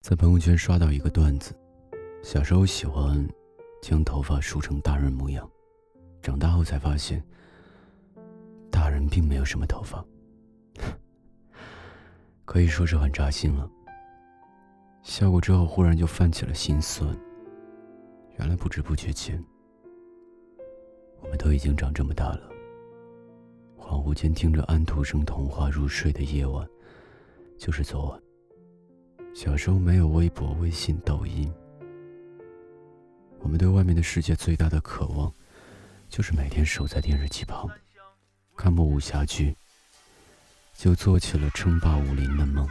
在朋友圈刷到一个段子：小时候喜欢将头发梳成大人模样，长大后才发现，大人并没有什么头发。可以说是很扎心了。笑过之后，忽然就泛起了心酸。原来不知不觉间，我们都已经长这么大了。恍惚间听着安徒生童话入睡的夜晚，就是昨晚。小时候没有微博、微信、抖音，我们对外面的世界最大的渴望，就是每天守在电视机旁，看部武侠剧，就做起了称霸武林的梦。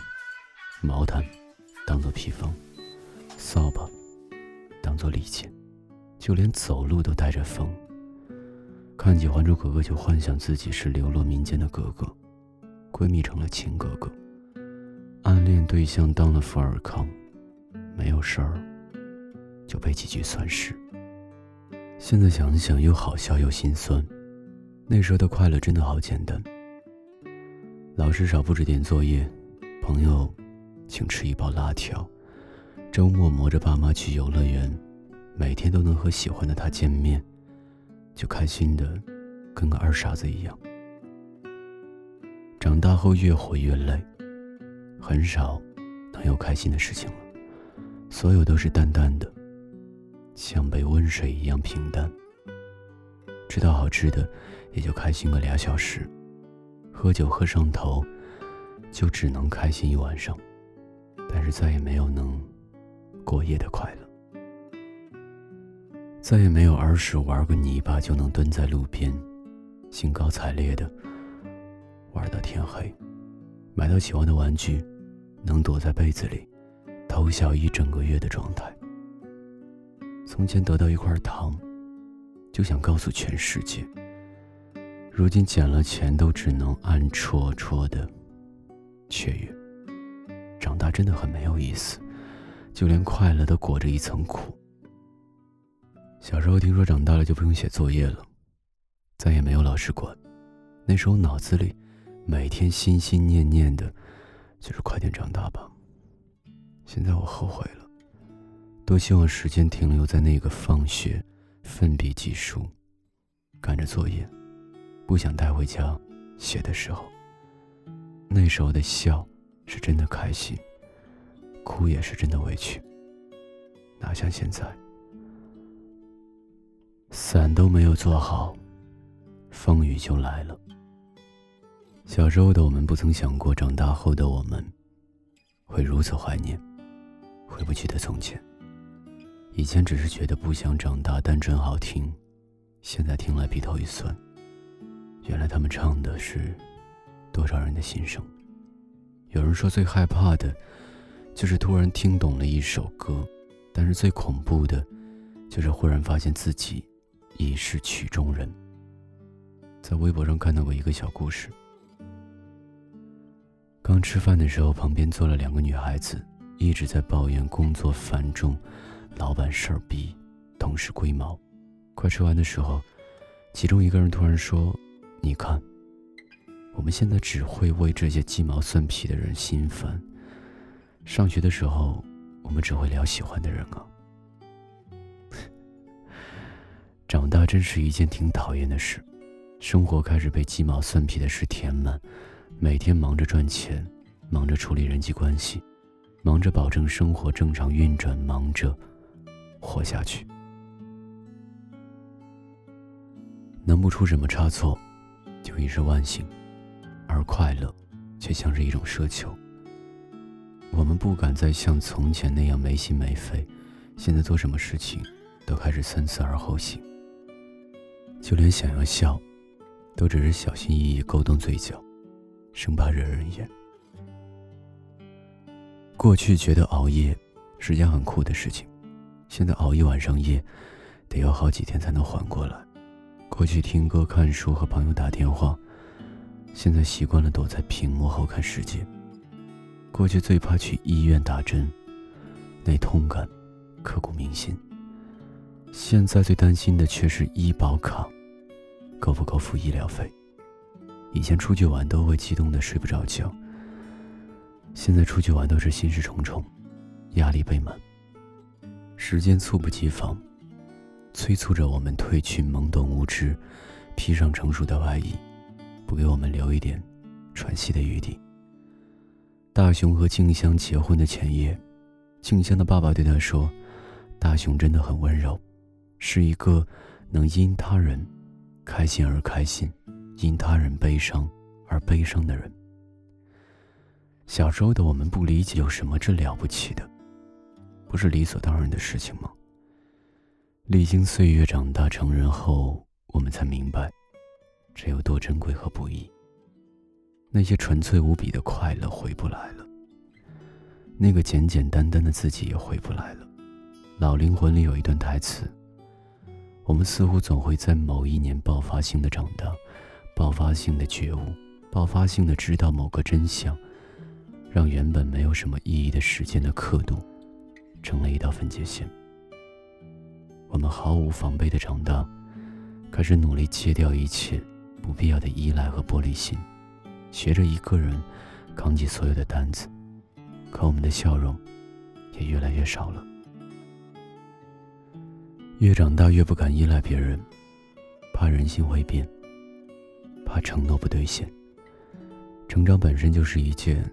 毛毯当做披风，扫把当做利剑，就连走路都带着风。看起《还珠格格》，就幻想自己是流落民间的格格，闺蜜成了亲格格。暗恋对象当了富尔康，没有事儿，就背几句算式。现在想想又好笑又心酸，那时候的快乐真的好简单。老师少布置点作业，朋友请吃一包辣条，周末磨着爸妈去游乐园，每天都能和喜欢的他见面，就开心的跟个二傻子一样。长大后越活越累。很少能有开心的事情了，所有都是淡淡的，像杯温水一样平淡。吃到好吃的，也就开心个俩小时；喝酒喝上头，就只能开心一晚上，但是再也没有能过夜的快乐。再也没有儿时玩个泥巴就能蹲在路边，兴高采烈的玩到天黑，买到喜欢的玩具。能躲在被子里偷笑一整个月的状态。从前得到一块糖，就想告诉全世界。如今捡了钱都只能暗戳戳的雀跃。长大真的很没有意思，就连快乐都裹着一层苦。小时候听说长大了就不用写作业了，再也没有老师管。那时候脑子里每天心心念念的。就是快点长大吧。现在我后悔了，多希望时间停留在那个放学、奋笔疾书、赶着作业、不想带回家写的时候。那时候的笑是真的开心，哭也是真的委屈。哪像现在，伞都没有做好，风雨就来了。小时候的我们不曾想过，长大后的我们会如此怀念回不去的从前。以前只是觉得不想长大，但真好听，现在听来鼻头一酸。原来他们唱的是多少人的心声。有人说最害怕的，就是突然听懂了一首歌，但是最恐怖的，就是忽然发现自己已是曲中人。在微博上看到过一个小故事。刚吃饭的时候，旁边坐了两个女孩子，一直在抱怨工作繁重，老板事儿逼，同事龟毛。快吃完的时候，其中一个人突然说：“你看，我们现在只会为这些鸡毛蒜皮的人心烦。上学的时候，我们只会聊喜欢的人啊。长大真是一件挺讨厌的事，生活开始被鸡毛蒜皮的事填满。”每天忙着赚钱，忙着处理人际关系，忙着保证生活正常运转，忙着活下去，能不出什么差错，就已是万幸。而快乐，却像是一种奢求。我们不敢再像从前那样没心没肺，现在做什么事情，都开始三思而后行。就连想要笑，都只是小心翼翼勾动嘴角。生怕惹人厌。过去觉得熬夜是件很酷的事情，现在熬一晚上夜，得要好几天才能缓过来。过去听歌、看书和朋友打电话，现在习惯了躲在屏幕后看世界。过去最怕去医院打针，那痛感刻骨铭心。现在最担心的却是医保卡够不够付医疗费。以前出去玩都会激动的睡不着觉，现在出去玩都是心事重重，压力倍满。时间猝不及防，催促着我们褪去懵懂无知，披上成熟的外衣，不给我们留一点喘息的余地。大雄和静香结婚的前夜，静香的爸爸对他说：“大雄真的很温柔，是一个能因他人开心而开心，因他人悲伤而悲伤的人。”小时候的我们不理解有什么这了不起的，不是理所当然的事情吗？历经岁月长大成人后，我们才明白，这有多珍贵和不易。那些纯粹无比的快乐回不来了，那个简简单单的自己也回不来了。老灵魂里有一段台词：我们似乎总会在某一年爆发性的长大，爆发性的觉悟，爆发性的知道某个真相。让原本没有什么意义的时间的刻度，成了一道分界线。我们毫无防备的长大，开始努力戒掉一切不必要的依赖和玻璃心，学着一个人扛起所有的担子。可我们的笑容也越来越少了。越长大越不敢依赖别人，怕人心会变，怕承诺不兑现。成长本身就是一件。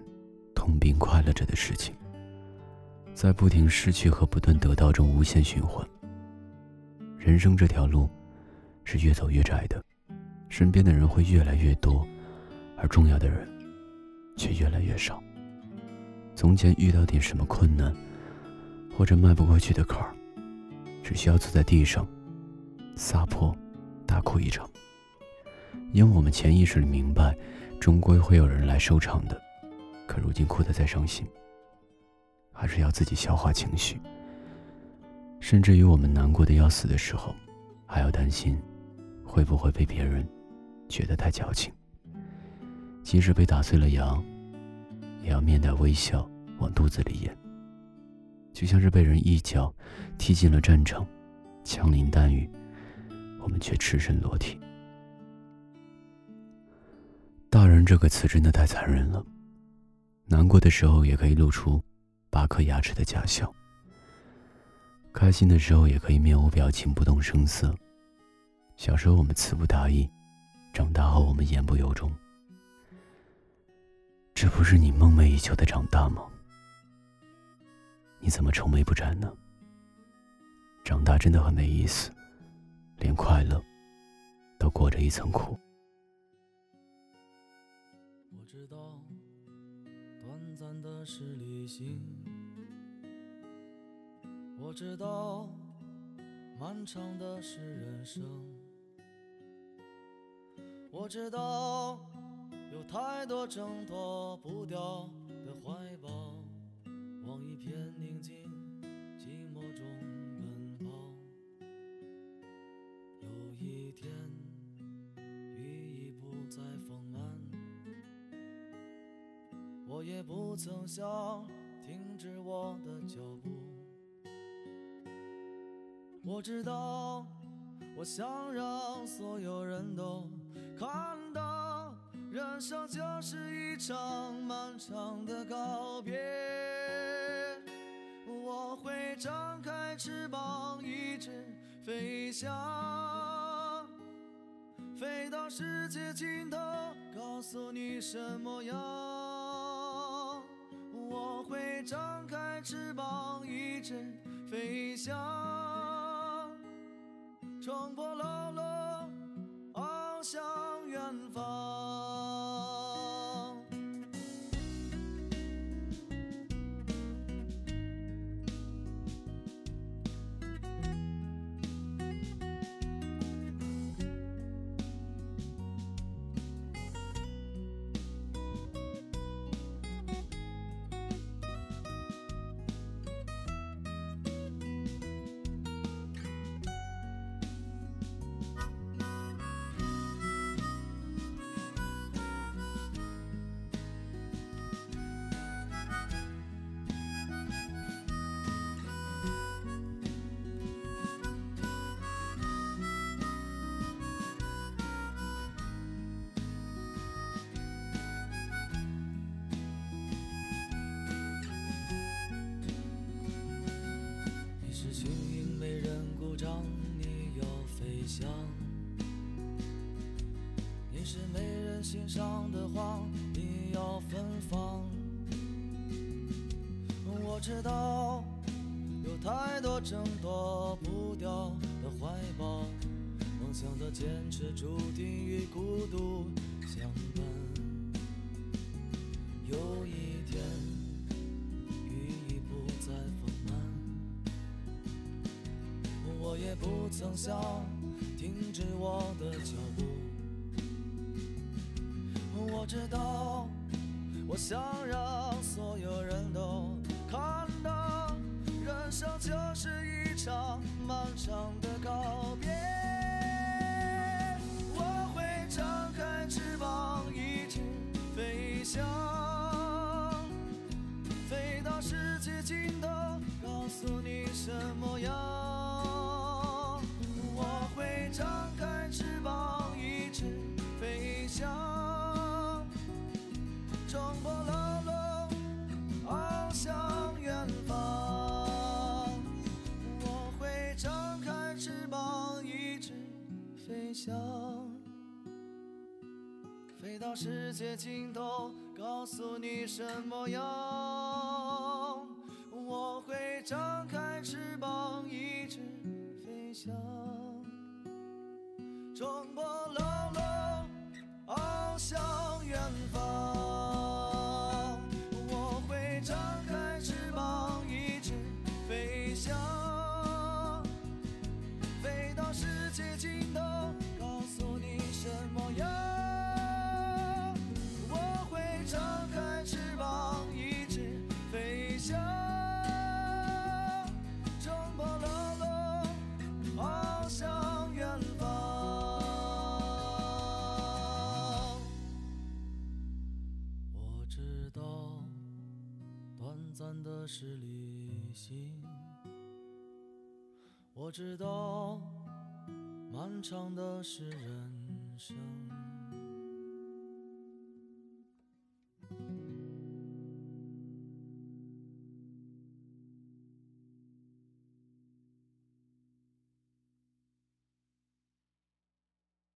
痛并快乐着的事情，在不停失去和不断得到中无限循环。人生这条路是越走越窄的，身边的人会越来越多，而重要的人却越来越少。从前遇到点什么困难，或者迈不过去的坎儿，只需要坐在地上撒泼大哭一场，因为我们潜意识里明白，终归会有人来收场的。可如今哭得再伤心，还是要自己消化情绪。甚至于我们难过的要死的时候，还要担心会不会被别人觉得太矫情。即使被打碎了牙，也要面带微笑往肚子里咽。就像是被人一脚踢进了战场，枪林弹雨，我们却赤身裸体。大人这个词真的太残忍了。难过的时候也可以露出八颗牙齿的假笑，开心的时候也可以面无表情、不动声色。小时候我们词不达意，长大后我们言不由衷。这不是你梦寐以求的长大吗？你怎么愁眉不展呢？长大真的很没意思，连快乐都裹着一层苦。我知道。短暂的是旅行，我知道漫长的是人生，我知道有太多挣脱不掉也不曾想停止我的脚步。我知道，我想让所有人都看到，人生就是一场漫长的告别。我会张开翅膀，一直飞翔，飞到世界尽头，告诉你什么样。我会张开翅膀，一直飞翔，冲破了上的花也要芬芳。我知道有太多挣脱不掉的怀抱，梦想的坚持注定与孤独相伴。有一天，雨已不再丰满，我也不曾想停止我的脚步。知道，我想让所有人都看到，人生就是一场漫长的告别。我会张开翅膀，一直飞翔，飞到世界尽头，告诉你什么样。到世界尽头，告诉你什么样。我会张开翅膀，一直飞翔，冲破牢笼，翱翔暂的是旅行；我知道，漫长的是人生。